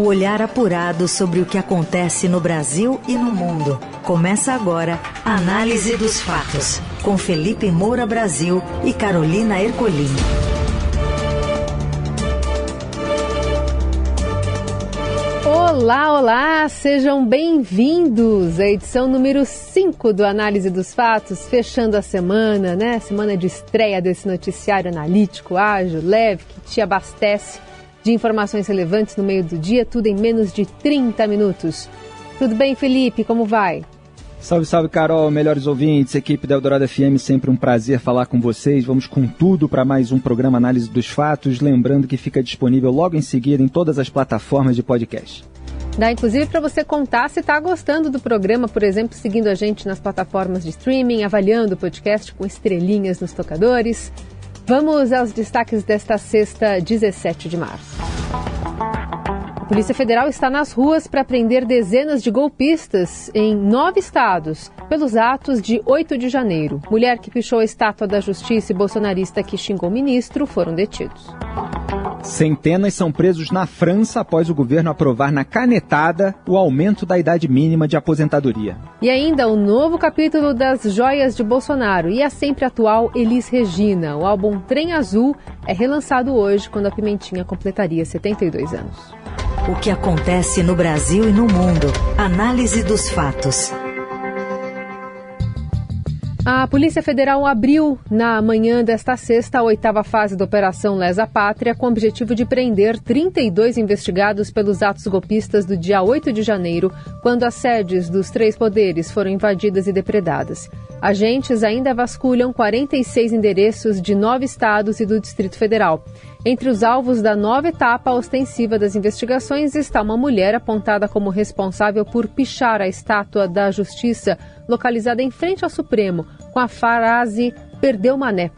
O olhar apurado sobre o que acontece no Brasil e no mundo. Começa agora a Análise dos Fatos, com Felipe Moura Brasil e Carolina Ercolim. Olá, olá, sejam bem-vindos à edição número 5 do Análise dos Fatos, fechando a semana, né? Semana de estreia desse noticiário analítico, ágil, leve, que te abastece de informações relevantes no meio do dia, tudo em menos de 30 minutos. Tudo bem, Felipe? Como vai? Salve, salve, Carol, melhores ouvintes, equipe da Eldorado FM, sempre um prazer falar com vocês. Vamos com tudo para mais um programa Análise dos Fatos, lembrando que fica disponível logo em seguida em todas as plataformas de podcast. Dá inclusive para você contar se está gostando do programa, por exemplo, seguindo a gente nas plataformas de streaming, avaliando o podcast com estrelinhas nos tocadores. Vamos aos destaques desta sexta, 17 de março. Polícia Federal está nas ruas para prender dezenas de golpistas em nove estados pelos atos de 8 de janeiro. Mulher que pichou a estátua da justiça e bolsonarista que xingou o ministro foram detidos. Centenas são presos na França após o governo aprovar na canetada o aumento da idade mínima de aposentadoria. E ainda o um novo capítulo das joias de Bolsonaro e a sempre atual Elis Regina. O álbum Trem Azul é relançado hoje, quando a Pimentinha completaria 72 anos. O que acontece no Brasil e no mundo. Análise dos fatos. A Polícia Federal abriu na manhã desta sexta a oitava fase da Operação Lesa Pátria com o objetivo de prender 32 investigados pelos atos golpistas do dia 8 de janeiro, quando as sedes dos três poderes foram invadidas e depredadas. Agentes ainda vasculham 46 endereços de nove estados e do Distrito Federal. Entre os alvos da nova etapa ostensiva das investigações está uma mulher apontada como responsável por pichar a estátua da Justiça, localizada em frente ao Supremo, com a frase Perdeu Mané.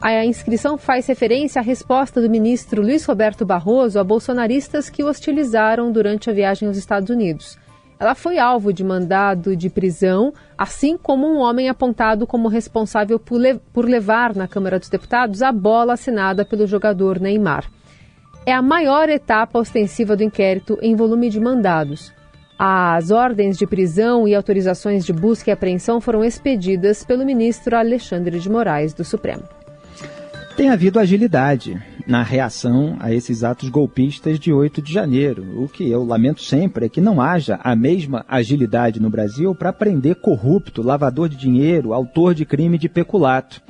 A inscrição faz referência à resposta do ministro Luiz Roberto Barroso a bolsonaristas que hostilizaram durante a viagem aos Estados Unidos. Ela foi alvo de mandado de prisão, assim como um homem apontado como responsável por, le por levar na Câmara dos Deputados a bola assinada pelo jogador Neymar. É a maior etapa ostensiva do inquérito em volume de mandados. As ordens de prisão e autorizações de busca e apreensão foram expedidas pelo ministro Alexandre de Moraes do Supremo. Tem havido agilidade na reação a esses atos golpistas de 8 de janeiro. O que eu lamento sempre é que não haja a mesma agilidade no Brasil para prender corrupto, lavador de dinheiro, autor de crime de peculato.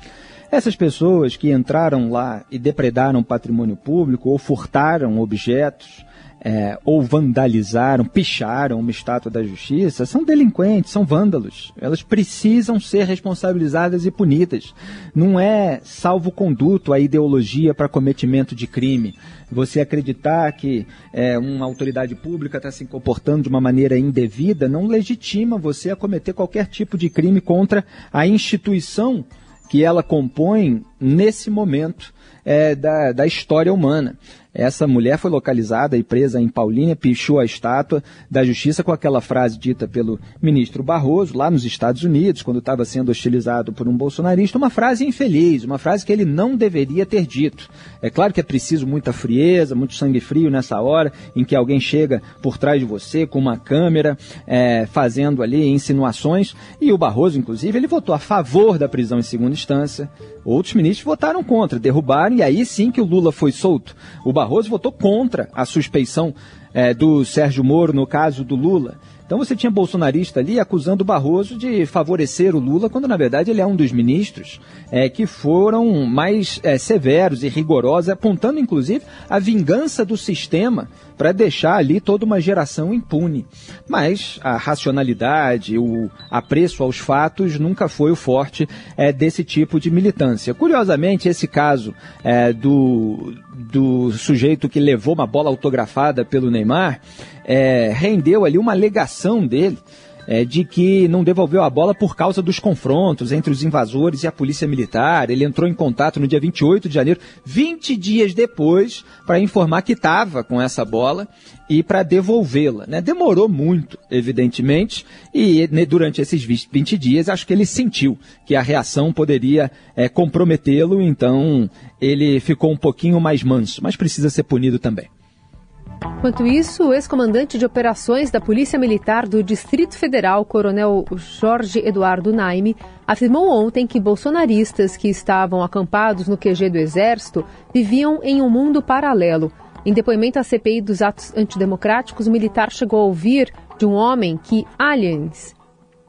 Essas pessoas que entraram lá e depredaram patrimônio público ou furtaram objetos, é, ou vandalizaram, picharam uma estátua da justiça, são delinquentes, são vândalos. Elas precisam ser responsabilizadas e punidas. Não é salvo-conduto a ideologia para cometimento de crime. Você acreditar que é, uma autoridade pública está se comportando de uma maneira indevida não legitima você a cometer qualquer tipo de crime contra a instituição que ela compõe nesse momento é, da, da história humana. Essa mulher foi localizada e presa em Paulínia, pichou a estátua da justiça com aquela frase dita pelo ministro Barroso, lá nos Estados Unidos, quando estava sendo hostilizado por um bolsonarista, uma frase infeliz, uma frase que ele não deveria ter dito. É claro que é preciso muita frieza, muito sangue frio nessa hora em que alguém chega por trás de você com uma câmera, é, fazendo ali insinuações, e o Barroso, inclusive, ele votou a favor da prisão em segunda instância. Outros ministros votaram contra, derrubaram, e aí sim que o Lula foi solto. O Barroso votou contra a suspeição é, do Sérgio Moro no caso do Lula. Então você tinha bolsonarista ali acusando o Barroso de favorecer o Lula, quando na verdade ele é um dos ministros é, que foram mais é, severos e rigorosos, apontando inclusive a vingança do sistema para deixar ali toda uma geração impune. Mas a racionalidade, o apreço aos fatos nunca foi o forte é, desse tipo de militância. Curiosamente, esse caso é, do, do sujeito que levou uma bola autografada pelo Neymar é, rendeu ali uma alegação dele é, de que não devolveu a bola por causa dos confrontos entre os invasores e a polícia militar. Ele entrou em contato no dia 28 de janeiro, 20 dias depois, para informar que estava com essa bola e para devolvê-la. Né? Demorou muito, evidentemente, e né, durante esses 20 dias acho que ele sentiu que a reação poderia é, comprometê-lo, então ele ficou um pouquinho mais manso, mas precisa ser punido também. Enquanto isso, o ex-comandante de operações da Polícia Militar do Distrito Federal, Coronel Jorge Eduardo Naime, afirmou ontem que bolsonaristas que estavam acampados no QG do Exército viviam em um mundo paralelo. Em depoimento à CPI dos atos antidemocráticos, o militar chegou a ouvir de um homem que aliens,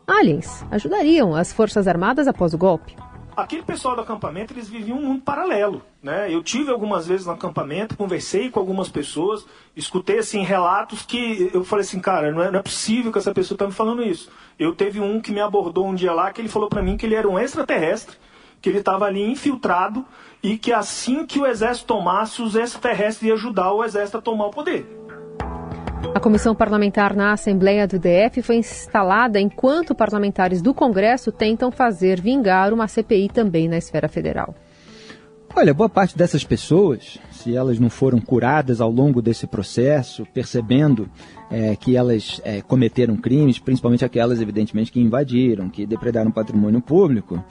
aliens, ajudariam as Forças Armadas após o golpe aquele pessoal do acampamento, eles viviam um mundo paralelo, né? Eu tive algumas vezes no acampamento, conversei com algumas pessoas, escutei, assim, relatos que eu falei assim, cara, não é, não é possível que essa pessoa está me falando isso. Eu teve um que me abordou um dia lá, que ele falou para mim que ele era um extraterrestre, que ele estava ali infiltrado e que assim que o exército tomasse, os extraterrestres iam ajudar o exército a tomar o poder. A comissão parlamentar na Assembleia do DF foi instalada enquanto parlamentares do Congresso tentam fazer vingar uma CPI também na esfera federal. Olha, boa parte dessas pessoas, se elas não foram curadas ao longo desse processo, percebendo é, que elas é, cometeram crimes, principalmente aquelas, evidentemente, que invadiram, que depredaram patrimônio público,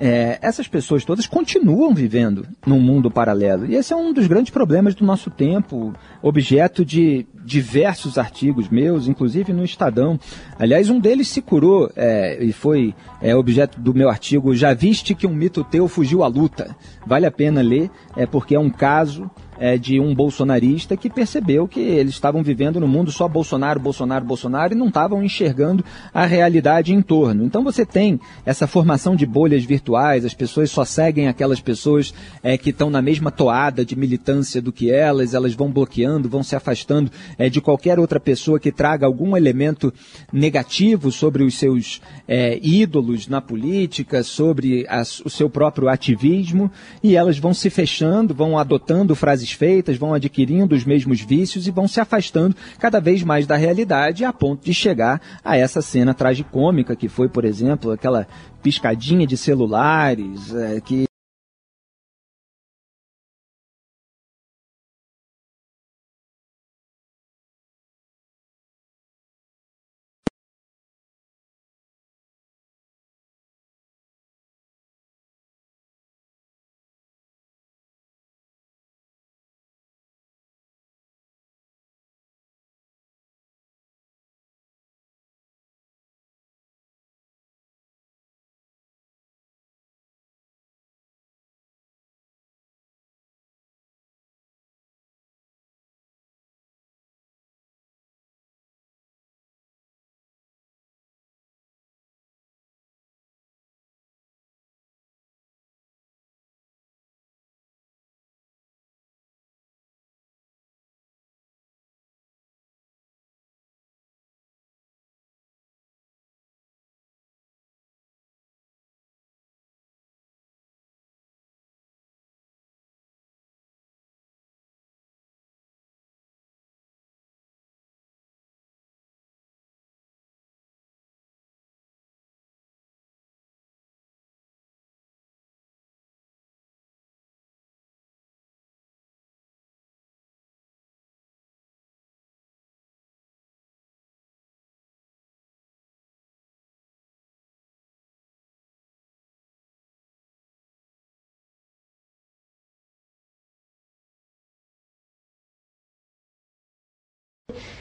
é, essas pessoas todas continuam vivendo num mundo paralelo. E esse é um dos grandes problemas do nosso tempo, objeto de diversos artigos meus, inclusive no Estadão. Aliás, um deles se curou é, e foi é, objeto do meu artigo Já viste que um mito teu fugiu à luta. Vale a pena ler, é porque é um caso é, de um bolsonarista que percebeu que eles estavam vivendo no mundo só Bolsonaro, Bolsonaro, Bolsonaro e não estavam enxergando a realidade em torno. Então você tem essa formação de bolhas virtuais, as pessoas só seguem aquelas pessoas é, que estão na mesma toada de militância do que elas, elas vão bloqueando, vão se afastando é, de qualquer outra pessoa que traga algum elemento negativo sobre os seus é, ídolos na política, sobre o seu próprio ativismo, e elas vão se fechando, vão adotando frases feitas, vão adquirindo os mesmos vícios e vão se afastando cada vez mais da realidade a ponto de chegar a essa cena tragicômica que foi, por exemplo, aquela piscadinha de celulares é, que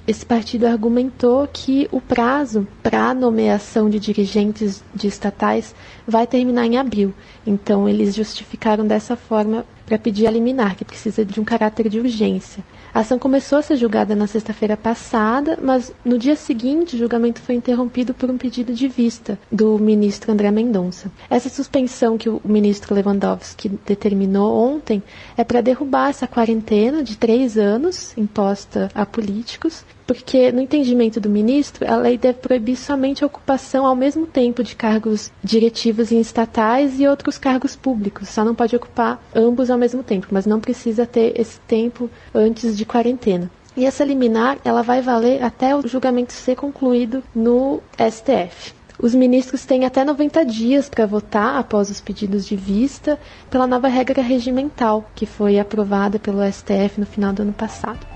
Esse partido argumentou que o prazo para a nomeação de dirigentes de estatais vai terminar em abril. Então, eles justificaram dessa forma para pedir a liminar, que precisa de um caráter de urgência. A ação começou a ser julgada na sexta-feira passada, mas no dia seguinte o julgamento foi interrompido por um pedido de vista do ministro André Mendonça. Essa suspensão que o ministro Lewandowski determinou ontem é para derrubar essa quarentena de três anos imposta a políticos porque no entendimento do ministro, a lei deve proibir somente a ocupação ao mesmo tempo de cargos diretivos em estatais e outros cargos públicos. Só não pode ocupar ambos ao mesmo tempo, mas não precisa ter esse tempo antes de quarentena. E essa liminar, ela vai valer até o julgamento ser concluído no STF. Os ministros têm até 90 dias para votar após os pedidos de vista pela nova regra regimental que foi aprovada pelo STF no final do ano passado.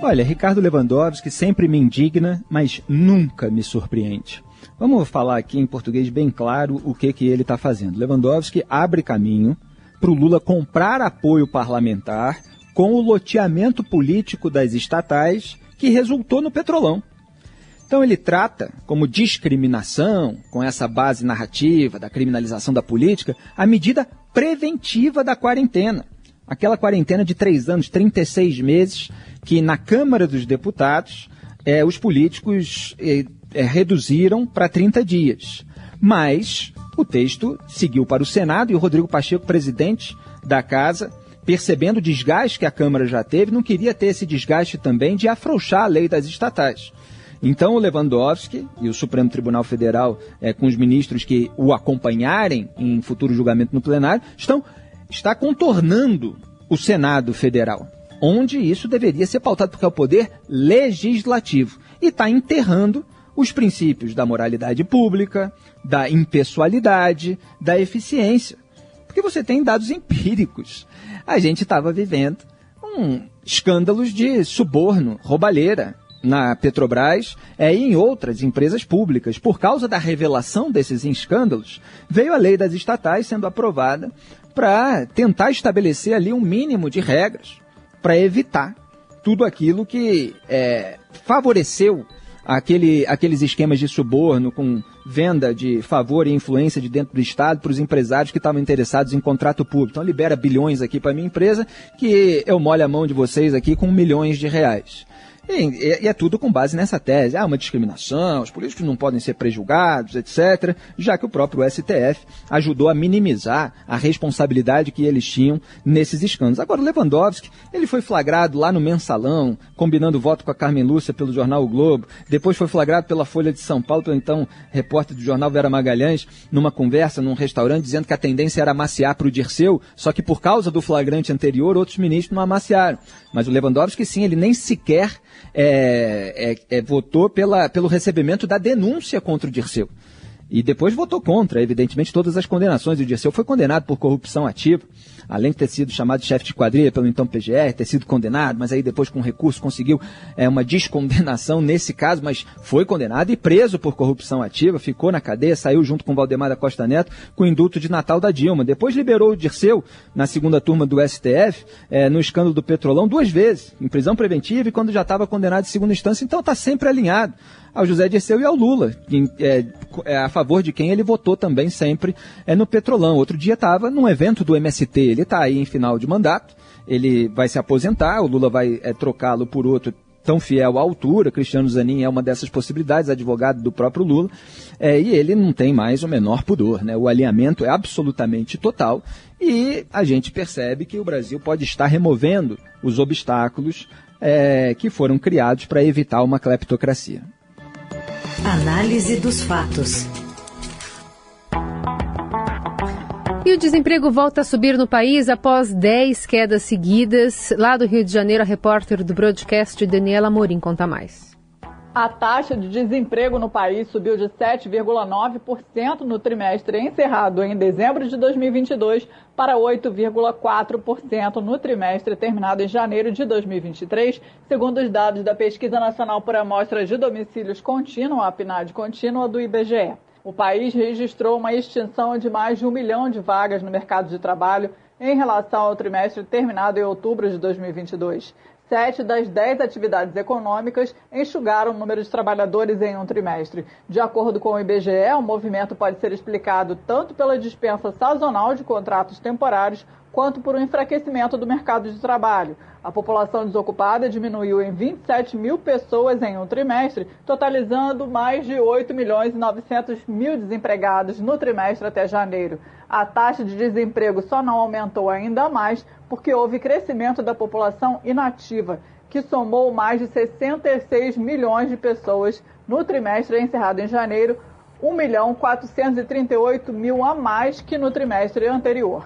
Olha, Ricardo Lewandowski sempre me indigna, mas nunca me surpreende. Vamos falar aqui em português bem claro o que, que ele está fazendo. Lewandowski abre caminho para o Lula comprar apoio parlamentar com o loteamento político das estatais que resultou no Petrolão. Então ele trata como discriminação, com essa base narrativa da criminalização da política, a medida preventiva da quarentena. Aquela quarentena de três anos, 36 meses, que na Câmara dos Deputados é, os políticos é, é, reduziram para 30 dias. Mas o texto seguiu para o Senado e o Rodrigo Pacheco, presidente da casa, percebendo o desgaste que a Câmara já teve, não queria ter esse desgaste também de afrouxar a lei das estatais. Então o Lewandowski e o Supremo Tribunal Federal, com os ministros que o acompanharem em futuro julgamento no plenário, estão está contornando o Senado Federal, onde isso deveria ser pautado porque é o poder legislativo e está enterrando os princípios da moralidade pública, da impessoalidade, da eficiência. Porque você tem dados empíricos. A gente estava vivendo um escândalos de suborno, roubalheira, na Petrobras é, e em outras empresas públicas. Por causa da revelação desses escândalos, veio a lei das estatais sendo aprovada para tentar estabelecer ali um mínimo de regras para evitar tudo aquilo que é, favoreceu aquele, aqueles esquemas de suborno com venda de favor e influência de dentro do Estado para os empresários que estavam interessados em contrato público. Então libera bilhões aqui para minha empresa que eu molho a mão de vocês aqui com milhões de reais. E, e, é tudo com base nessa tese. Há ah, uma discriminação, os políticos não podem ser prejulgados, etc., já que o próprio STF ajudou a minimizar a responsabilidade que eles tinham nesses escândalos. Agora, o Lewandowski, ele foi flagrado lá no mensalão, combinando voto com a Carmen Lúcia pelo jornal o Globo, depois foi flagrado pela Folha de São Paulo, pelo então repórter do jornal Vera Magalhães, numa conversa num restaurante, dizendo que a tendência era amaciar para o Dirceu, só que por causa do flagrante anterior, outros ministros não amaciaram. Mas o Lewandowski, sim, ele nem sequer é, é, é, votou pela, pelo recebimento da denúncia contra o Dirceu. E depois votou contra, evidentemente, todas as condenações. O Dirceu foi condenado por corrupção ativa além de ter sido chamado de chefe de quadrilha pelo então PGR, ter sido condenado, mas aí depois com recurso conseguiu é, uma descondenação nesse caso, mas foi condenado e preso por corrupção ativa, ficou na cadeia, saiu junto com Valdemar da Costa Neto com o induto de Natal da Dilma. Depois liberou o Dirceu na segunda turma do STF, é, no escândalo do Petrolão, duas vezes, em prisão preventiva e quando já estava condenado em segunda instância, então está sempre alinhado ao José Dirceu e ao Lula, é, é, a favor de quem ele votou também sempre é, no Petrolão. Outro dia estava num evento do MST, ele está aí em final de mandato, ele vai se aposentar, o Lula vai é, trocá-lo por outro tão fiel à altura, Cristiano Zanin é uma dessas possibilidades, advogado do próprio Lula, é, e ele não tem mais o menor pudor, né? O alinhamento é absolutamente total e a gente percebe que o Brasil pode estar removendo os obstáculos é, que foram criados para evitar uma cleptocracia. Análise dos fatos. E o desemprego volta a subir no país após 10 quedas seguidas. Lá do Rio de Janeiro, a repórter do broadcast Daniela Morim conta mais. A taxa de desemprego no país subiu de 7,9% no trimestre encerrado em dezembro de 2022 para 8,4% no trimestre terminado em janeiro de 2023, segundo os dados da Pesquisa Nacional por Amostra de Domicílios Contínua, a PNAD contínua do IBGE. O país registrou uma extinção de mais de um milhão de vagas no mercado de trabalho em relação ao trimestre terminado em outubro de 2022. Sete das dez atividades econômicas enxugaram o número de trabalhadores em um trimestre. De acordo com o IBGE, o movimento pode ser explicado tanto pela dispensa sazonal de contratos temporários quanto por um enfraquecimento do mercado de trabalho. A população desocupada diminuiu em 27 mil pessoas em um trimestre, totalizando mais de 8 milhões e 900 mil desempregados no trimestre até janeiro. A taxa de desemprego só não aumentou ainda mais porque houve crescimento da população inativa, que somou mais de 66 milhões de pessoas no trimestre encerrado em janeiro, 1 milhão 438 mil a mais que no trimestre anterior.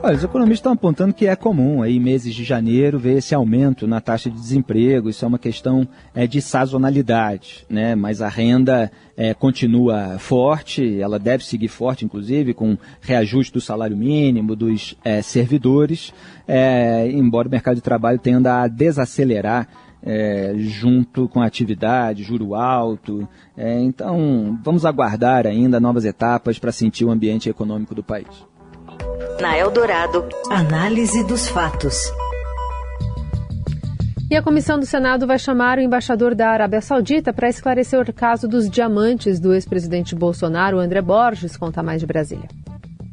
Olha, os economistas estão apontando que é comum aí meses de janeiro ver esse aumento na taxa de desemprego. Isso é uma questão é, de sazonalidade, né? Mas a renda é, continua forte, ela deve seguir forte, inclusive, com reajuste do salário mínimo dos é, servidores, é, embora o mercado de trabalho tenda a desacelerar é, junto com a atividade, juro alto. É, então, vamos aguardar ainda novas etapas para sentir o ambiente econômico do país. Na Eldorado, análise dos fatos. E a comissão do Senado vai chamar o embaixador da Arábia Saudita para esclarecer o caso dos diamantes do ex-presidente Bolsonaro, André Borges. Conta mais de Brasília.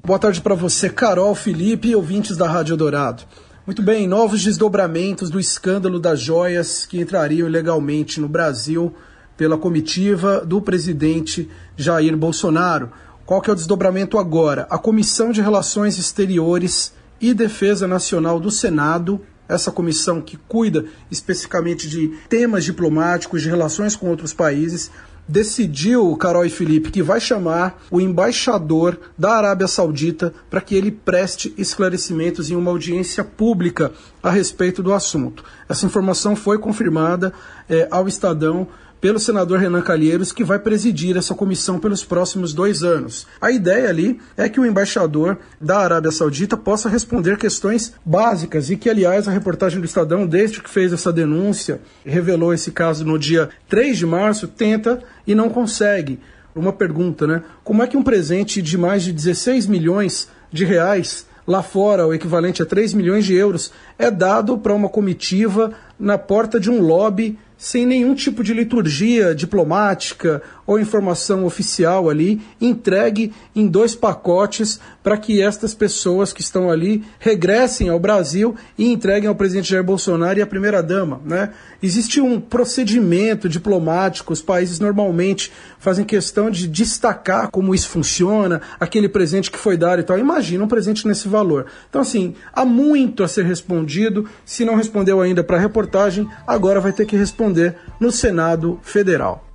Boa tarde para você, Carol, Felipe e ouvintes da Rádio Dourado. Muito bem, novos desdobramentos do escândalo das joias que entrariam ilegalmente no Brasil pela comitiva do presidente Jair Bolsonaro. Qual que é o desdobramento agora? A Comissão de Relações Exteriores e Defesa Nacional do Senado essa comissão que cuida especificamente de temas diplomáticos, de relações com outros países, decidiu, Carol e Felipe, que vai chamar o embaixador da Arábia Saudita para que ele preste esclarecimentos em uma audiência pública a respeito do assunto. Essa informação foi confirmada é, ao Estadão pelo senador Renan Calheiros, que vai presidir essa comissão pelos próximos dois anos. A ideia ali é que o embaixador da Arábia Saudita possa responder questões básicas e que, aliás, a reportagem do Estadão, desde que fez essa denúncia, revelou esse caso no dia 3 de março, tenta e não consegue. Uma pergunta, né? Como é que um presente de mais de 16 milhões de reais lá fora, o equivalente a 3 milhões de euros, é dado para uma comitiva na porta de um lobby sem nenhum tipo de liturgia diplomática ou informação oficial ali, entregue em dois pacotes para que estas pessoas que estão ali regressem ao Brasil e entreguem ao presidente Jair Bolsonaro e à primeira-dama. Né? Existe um procedimento diplomático, os países normalmente fazem questão de destacar como isso funciona, aquele presente que foi dado e tal. Imagina um presente nesse valor. Então, assim, há muito a ser respondido. Se não respondeu ainda para a reportagem, agora vai ter que responder no Senado Federal.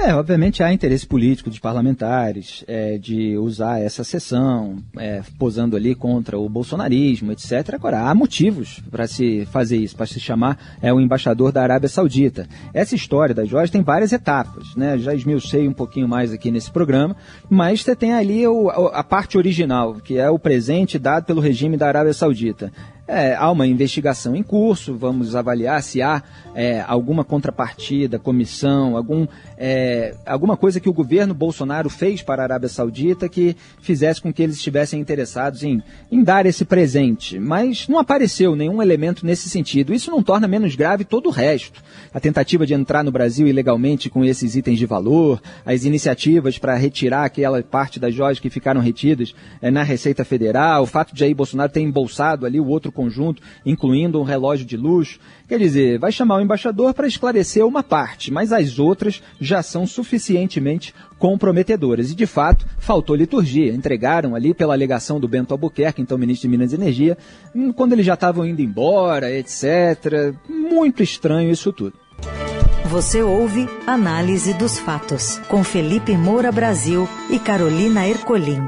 É, obviamente há interesse político dos parlamentares é, de usar essa sessão, é, posando ali contra o bolsonarismo, etc. Agora, há motivos para se fazer isso, para se chamar é, o embaixador da Arábia Saudita. Essa história da Jorge tem várias etapas, né? Já esmiucei um pouquinho mais aqui nesse programa, mas você tem ali o, a parte original, que é o presente dado pelo regime da Arábia Saudita. É, há uma investigação em curso, vamos avaliar se há é, alguma contrapartida, comissão, algum, é, alguma coisa que o governo Bolsonaro fez para a Arábia Saudita que fizesse com que eles estivessem interessados em, em dar esse presente. Mas não apareceu nenhum elemento nesse sentido. Isso não torna menos grave todo o resto. A tentativa de entrar no Brasil ilegalmente com esses itens de valor, as iniciativas para retirar aquela parte das joias que ficaram retidas é, na Receita Federal, o fato de Jair Bolsonaro ter embolsado ali o outro conjunto, incluindo um relógio de luxo. Quer dizer, vai chamar o embaixador para esclarecer uma parte, mas as outras já são suficientemente comprometedoras. E, de fato, faltou liturgia. Entregaram ali pela alegação do Bento Albuquerque, então ministro de Minas e Energia, hum, quando eles já estavam indo embora, etc. Muito estranho isso tudo. Você ouve Análise dos Fatos, com Felipe Moura Brasil e Carolina Ercolim.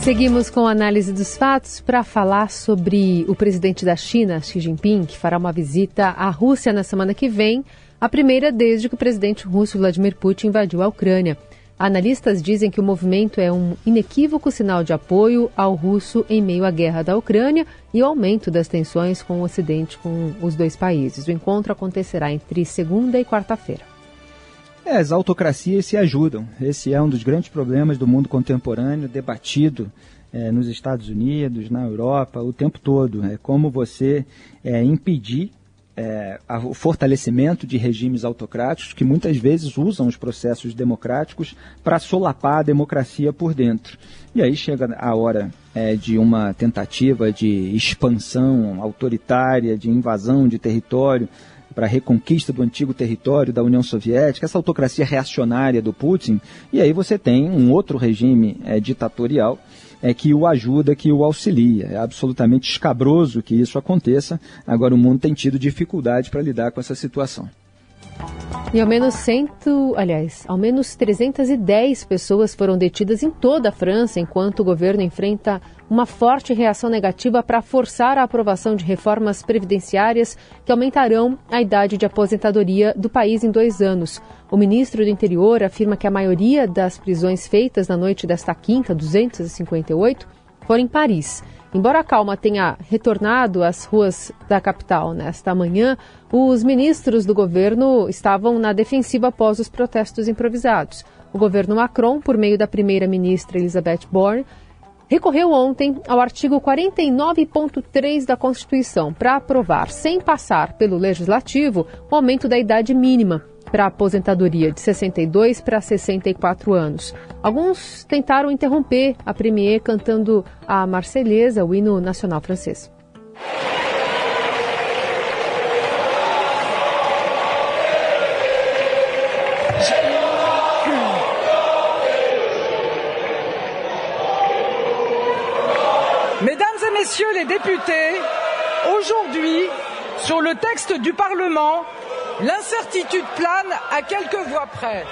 Seguimos com a análise dos fatos para falar sobre o presidente da China, Xi Jinping, que fará uma visita à Rússia na semana que vem, a primeira desde que o presidente russo Vladimir Putin invadiu a Ucrânia. Analistas dizem que o movimento é um inequívoco sinal de apoio ao russo em meio à guerra da Ucrânia e ao aumento das tensões com o Ocidente, com os dois países. O encontro acontecerá entre segunda e quarta-feira. É, as autocracias se ajudam. Esse é um dos grandes problemas do mundo contemporâneo, debatido é, nos Estados Unidos, na Europa, o tempo todo. É como você é, impedir é, o fortalecimento de regimes autocráticos que muitas vezes usam os processos democráticos para solapar a democracia por dentro. E aí chega a hora é, de uma tentativa de expansão autoritária, de invasão de território para a reconquista do antigo território da União Soviética, essa autocracia reacionária do Putin, e aí você tem um outro regime é, ditatorial é, que o ajuda, que o auxilia. É absolutamente escabroso que isso aconteça. Agora o mundo tem tido dificuldade para lidar com essa situação. E ao menos cento, aliás, ao menos 310 pessoas foram detidas em toda a França, enquanto o governo enfrenta uma forte reação negativa para forçar a aprovação de reformas previdenciárias que aumentarão a idade de aposentadoria do país em dois anos. O ministro do Interior afirma que a maioria das prisões feitas na noite desta quinta, 258, foram em Paris. Embora a calma tenha retornado às ruas da capital nesta manhã, os ministros do governo estavam na defensiva após os protestos improvisados. O governo Macron, por meio da primeira-ministra Elizabeth Borne, recorreu ontem ao artigo 49.3 da Constituição para aprovar, sem passar pelo Legislativo, o aumento da idade mínima para a aposentadoria de 62 para 64 anos. Alguns tentaram interromper a Premier cantando a Marselhesa, o hino nacional francês. Mesdames et messieurs les députés, aujourd'hui, sur le texte du Parlement, L'incertitude plane a quelques voix près.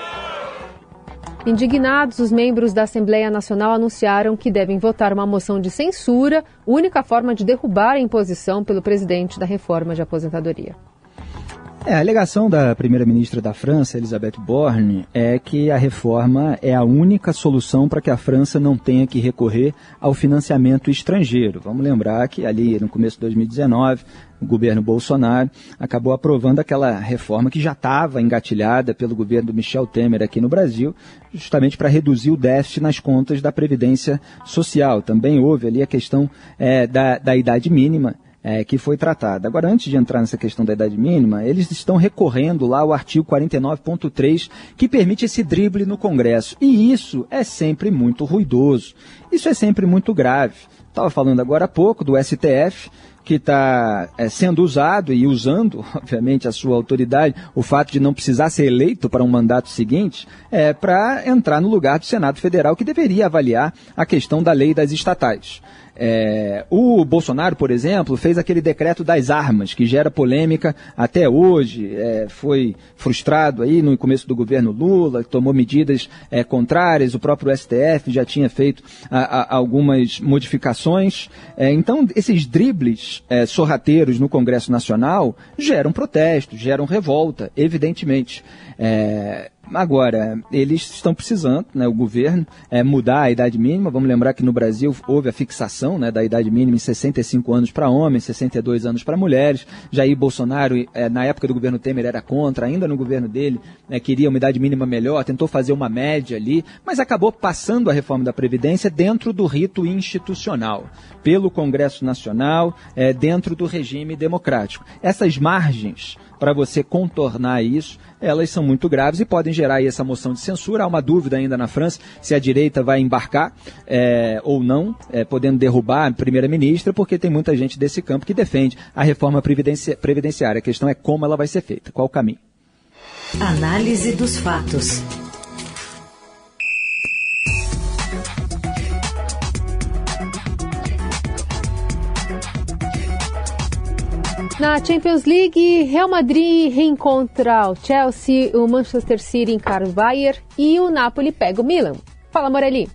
Indignados, os membros da Assembleia Nacional anunciaram que devem votar uma moção de censura, única forma de derrubar a imposição pelo presidente da reforma de aposentadoria. É, a alegação da primeira-ministra da França, Elisabeth Borne, é que a reforma é a única solução para que a França não tenha que recorrer ao financiamento estrangeiro. Vamos lembrar que ali no começo de 2019, o governo Bolsonaro acabou aprovando aquela reforma que já estava engatilhada pelo governo do Michel Temer aqui no Brasil, justamente para reduzir o déficit nas contas da Previdência Social. Também houve ali a questão é, da, da idade mínima é, que foi tratada. Agora, antes de entrar nessa questão da idade mínima, eles estão recorrendo lá ao artigo 49.3, que permite esse drible no Congresso. E isso é sempre muito ruidoso. Isso é sempre muito grave. Estava falando agora há pouco do STF, que está é, sendo usado e usando, obviamente, a sua autoridade, o fato de não precisar ser eleito para um mandato seguinte, é, para entrar no lugar do Senado Federal, que deveria avaliar a questão da lei das estatais. É, o Bolsonaro, por exemplo, fez aquele decreto das armas, que gera polêmica até hoje, é, foi frustrado aí no começo do governo Lula, tomou medidas é, contrárias, o próprio STF já tinha feito a, a, algumas modificações. É, então, esses dribles é, sorrateiros no Congresso Nacional geram protesto, geram revolta, evidentemente. É, Agora, eles estão precisando, né, o governo, é, mudar a idade mínima. Vamos lembrar que no Brasil houve a fixação né, da idade mínima em 65 anos para homens, 62 anos para mulheres. Jair Bolsonaro, é, na época do governo Temer, era contra, ainda no governo dele, é, queria uma idade mínima melhor, tentou fazer uma média ali, mas acabou passando a reforma da Previdência dentro do rito institucional, pelo Congresso Nacional, é, dentro do regime democrático. Essas margens para você contornar isso, elas são muito graves e podem gerar essa moção de censura. Há uma dúvida ainda na França se a direita vai embarcar é, ou não, é, podendo derrubar a primeira-ministra, porque tem muita gente desse campo que defende a reforma previdenciária. A questão é como ela vai ser feita, qual o caminho. Análise dos fatos. Na Champions League, Real Madrid reencontra o Chelsea, o Manchester City encara o Bayern e o Napoli pega o Milan. Fala, Morelli.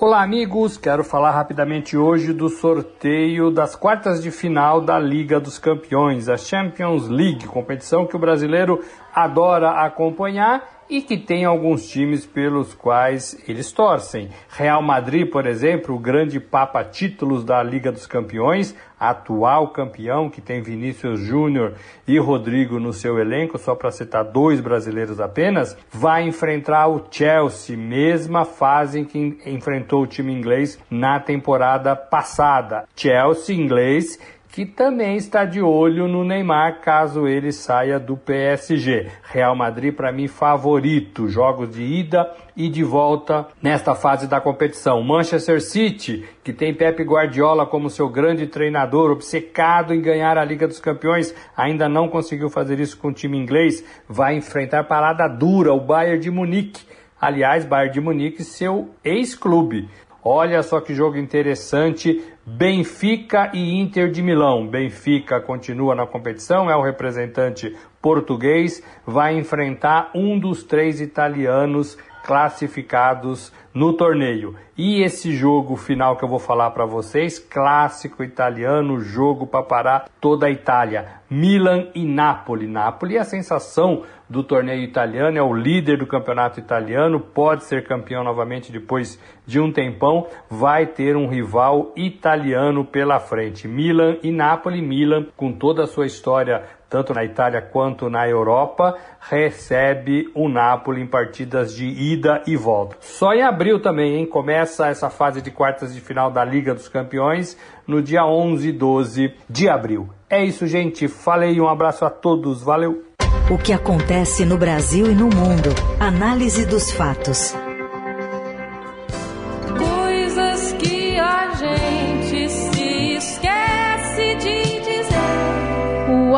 Olá, amigos. Quero falar rapidamente hoje do sorteio das quartas de final da Liga dos Campeões, a Champions League, competição que o brasileiro adora acompanhar e que tem alguns times pelos quais eles torcem. Real Madrid, por exemplo, o grande papa títulos da Liga dos Campeões, atual campeão que tem Vinícius Júnior e Rodrigo no seu elenco, só para citar dois brasileiros apenas, vai enfrentar o Chelsea, mesma fase em que enfrentou o time inglês na temporada passada. Chelsea inglês que também está de olho no Neymar caso ele saia do PSG. Real Madrid para mim favorito, jogos de ida e de volta nesta fase da competição. Manchester City, que tem Pep Guardiola como seu grande treinador, obcecado em ganhar a Liga dos Campeões, ainda não conseguiu fazer isso com o time inglês, vai enfrentar parada dura o Bayern de Munique. Aliás, Bayern de Munique, seu ex-clube. Olha só que jogo interessante. Benfica e Inter de Milão. Benfica continua na competição, é o representante português, vai enfrentar um dos três italianos classificados no torneio. E esse jogo final que eu vou falar para vocês, clássico italiano, jogo para parar toda a Itália. Milan e Napoli. Napoli é a sensação do torneio italiano, é o líder do campeonato italiano, pode ser campeão novamente depois de um tempão, vai ter um rival italiano pela frente. Milan e Napoli, Milan com toda a sua história tanto na Itália quanto na Europa, recebe o Napoli em partidas de ida e volta. Só em abril também, hein? Começa essa fase de quartas de final da Liga dos Campeões no dia 11 e 12 de abril. É isso, gente. Falei, um abraço a todos. Valeu. O que acontece no Brasil e no mundo. Análise dos fatos.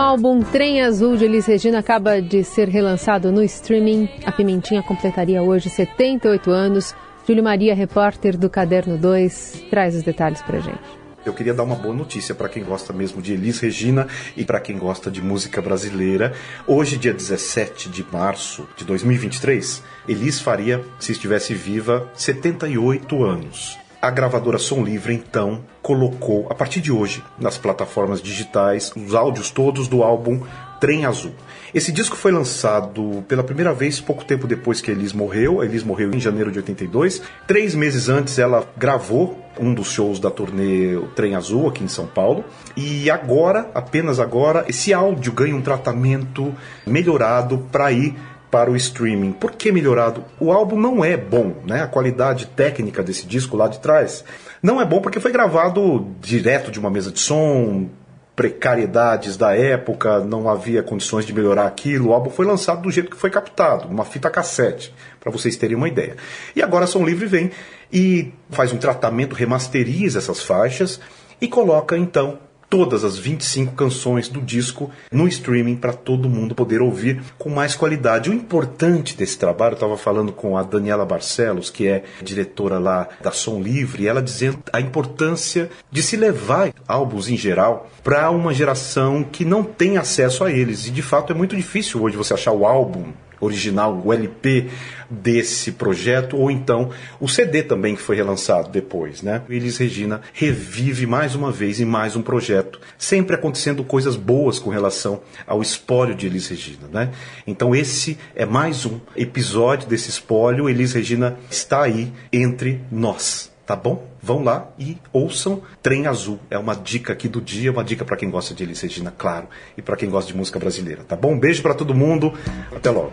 Álbum Trem Azul de Elis Regina acaba de ser relançado no streaming. A Pimentinha completaria hoje 78 anos. Júlio Maria, repórter do Caderno 2, traz os detalhes pra gente. Eu queria dar uma boa notícia para quem gosta mesmo de Elis Regina e para quem gosta de música brasileira. Hoje, dia 17 de março de 2023, Elis faria, se estivesse viva, 78 anos. A gravadora Som Livre, então, colocou, a partir de hoje, nas plataformas digitais, os áudios todos do álbum Trem Azul. Esse disco foi lançado pela primeira vez pouco tempo depois que Elis morreu. Elis morreu em janeiro de 82. Três meses antes, ela gravou um dos shows da turnê Trem Azul aqui em São Paulo. E agora, apenas agora, esse áudio ganha um tratamento melhorado para ir para o streaming. Por que melhorado? O álbum não é bom, né? A qualidade técnica desse disco lá de trás não é bom porque foi gravado direto de uma mesa de som, precariedades da época, não havia condições de melhorar aquilo. O álbum foi lançado do jeito que foi captado, uma fita cassete, para vocês terem uma ideia. E agora Som Livre vem e faz um tratamento, remasteriza essas faixas e coloca então todas as 25 canções do disco no streaming para todo mundo poder ouvir com mais qualidade. O importante desse trabalho, eu estava falando com a Daniela Barcelos, que é diretora lá da Som Livre, ela dizendo a importância de se levar álbuns em geral para uma geração que não tem acesso a eles. E de fato é muito difícil hoje você achar o álbum original, o LP desse projeto, ou então o CD também que foi relançado depois, né? Elis Regina revive mais uma vez em mais um projeto, sempre acontecendo coisas boas com relação ao espólio de Elis Regina, né? Então esse é mais um episódio desse espólio, Elis Regina está aí entre nós tá bom? Vão lá e ouçam Trem Azul. É uma dica aqui do dia, uma dica para quem gosta de Elis Regina, claro, e para quem gosta de música brasileira, tá bom? Beijo para todo mundo. Até logo.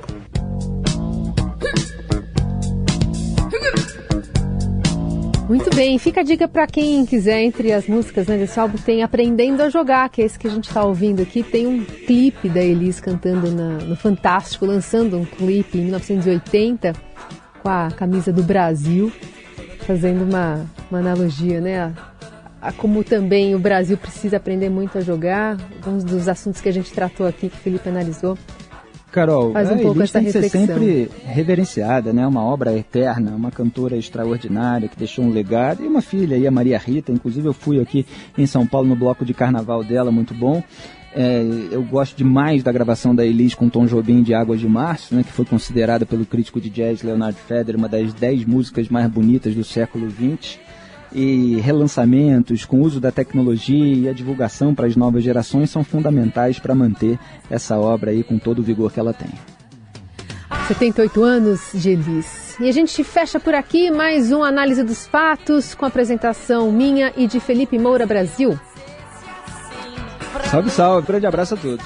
Muito bem, fica a dica para quem quiser, entre as músicas né, desse álbum, tem Aprendendo a Jogar, que é esse que a gente está ouvindo aqui. Tem um clipe da Elis cantando na, no Fantástico, lançando um clipe em 1980 com a camisa do Brasil fazendo uma, uma analogia, né? A, a, como também o Brasil precisa aprender muito a jogar, alguns dos assuntos que a gente tratou aqui, que o Felipe analisou. Carol, faz um a pouco essa tem que ser sempre reverenciada, né? Uma obra eterna, uma cantora extraordinária que deixou um legado e uma filha aí, a Maria Rita. Inclusive eu fui aqui em São Paulo no bloco de carnaval dela, muito bom. É, eu gosto demais da gravação da Elis com Tom Jobim de Águas de Março, né, que foi considerada pelo crítico de jazz Leonard Feder uma das dez músicas mais bonitas do século XX. E relançamentos com uso da tecnologia e a divulgação para as novas gerações são fundamentais para manter essa obra aí com todo o vigor que ela tem. 78 anos de Elis. E a gente fecha por aqui mais uma análise dos fatos com apresentação minha e de Felipe Moura Brasil. Salve, salve. Grande abraço a todos.